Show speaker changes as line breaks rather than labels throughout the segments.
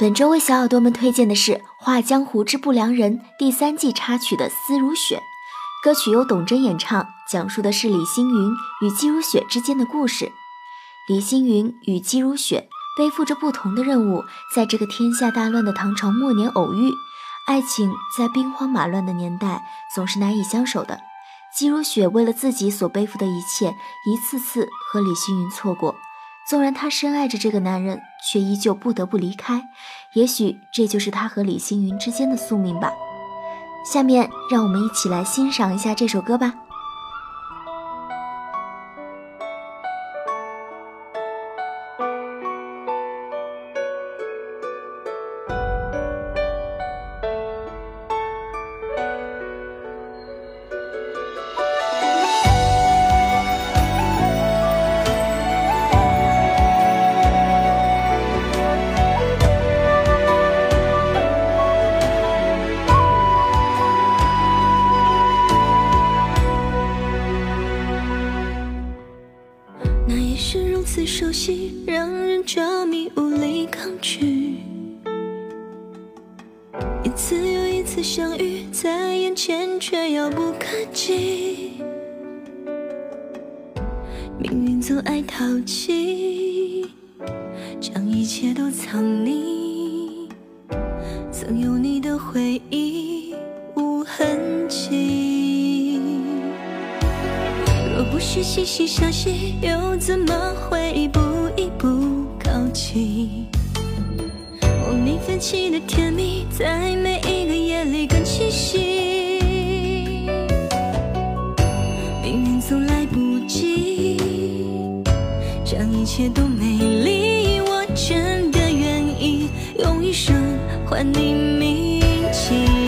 本周为小耳朵们推荐的是《画江湖之不良人》第三季插曲的《思如雪》，歌曲由董贞演唱，讲述的是李星云与姬如雪之间的故事。李星云与姬如雪背负着不同的任务，在这个天下大乱的唐朝末年偶遇，爱情在兵荒马乱的年代总是难以相守的。姬如雪为了自己所背负的一切，一次次和李星云错过。纵然她深爱着这个男人，却依旧不得不离开。也许这就是她和李星云之间的宿命吧。下面让我们一起来欣赏一下这首歌吧。
一次熟悉，让人着迷，无力抗拒。一次又一次相遇在眼前，却遥不可及。命运总爱淘气，将一切都藏匿。曾有你不是惺惺相惜，又怎么会一步一步靠近？莫名泛起的甜蜜，在每一个夜里更清晰。命运总来不及，将一切都美丽。我真的愿意用一生换你铭记。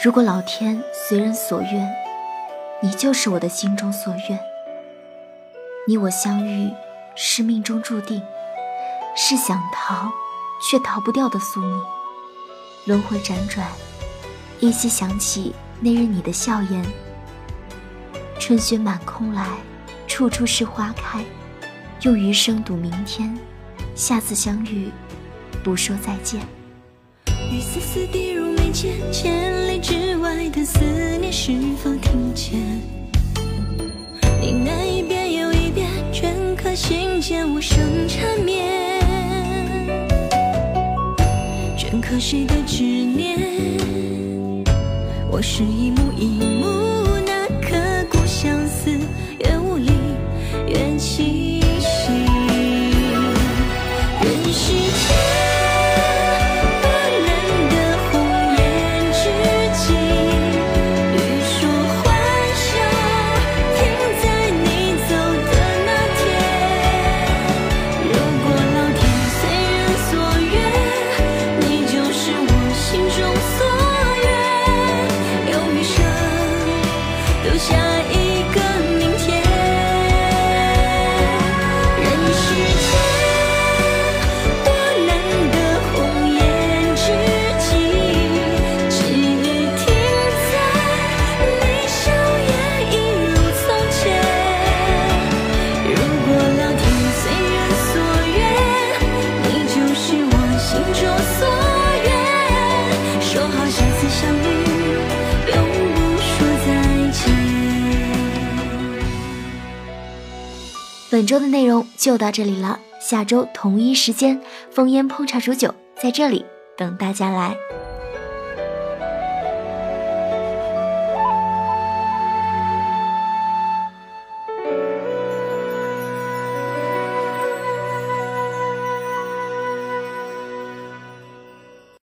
如果老天随人所愿，你就是我的心中所愿。你我相遇是命中注定，是想逃却逃不掉的宿命。轮回辗转，依稀想起那日你的笑颜。春雪满空来，处处是花开。用余生赌明天，下次相遇，不说再见。
雨丝丝滴入间，千里之外的思念是否听见？你那一遍又一遍，镌刻心间无声缠绵。镌刻谁的执念？我是一幕一幕
本周的内容就到这里了，下周同一时间，烽烟烹茶煮酒在这里等大家来。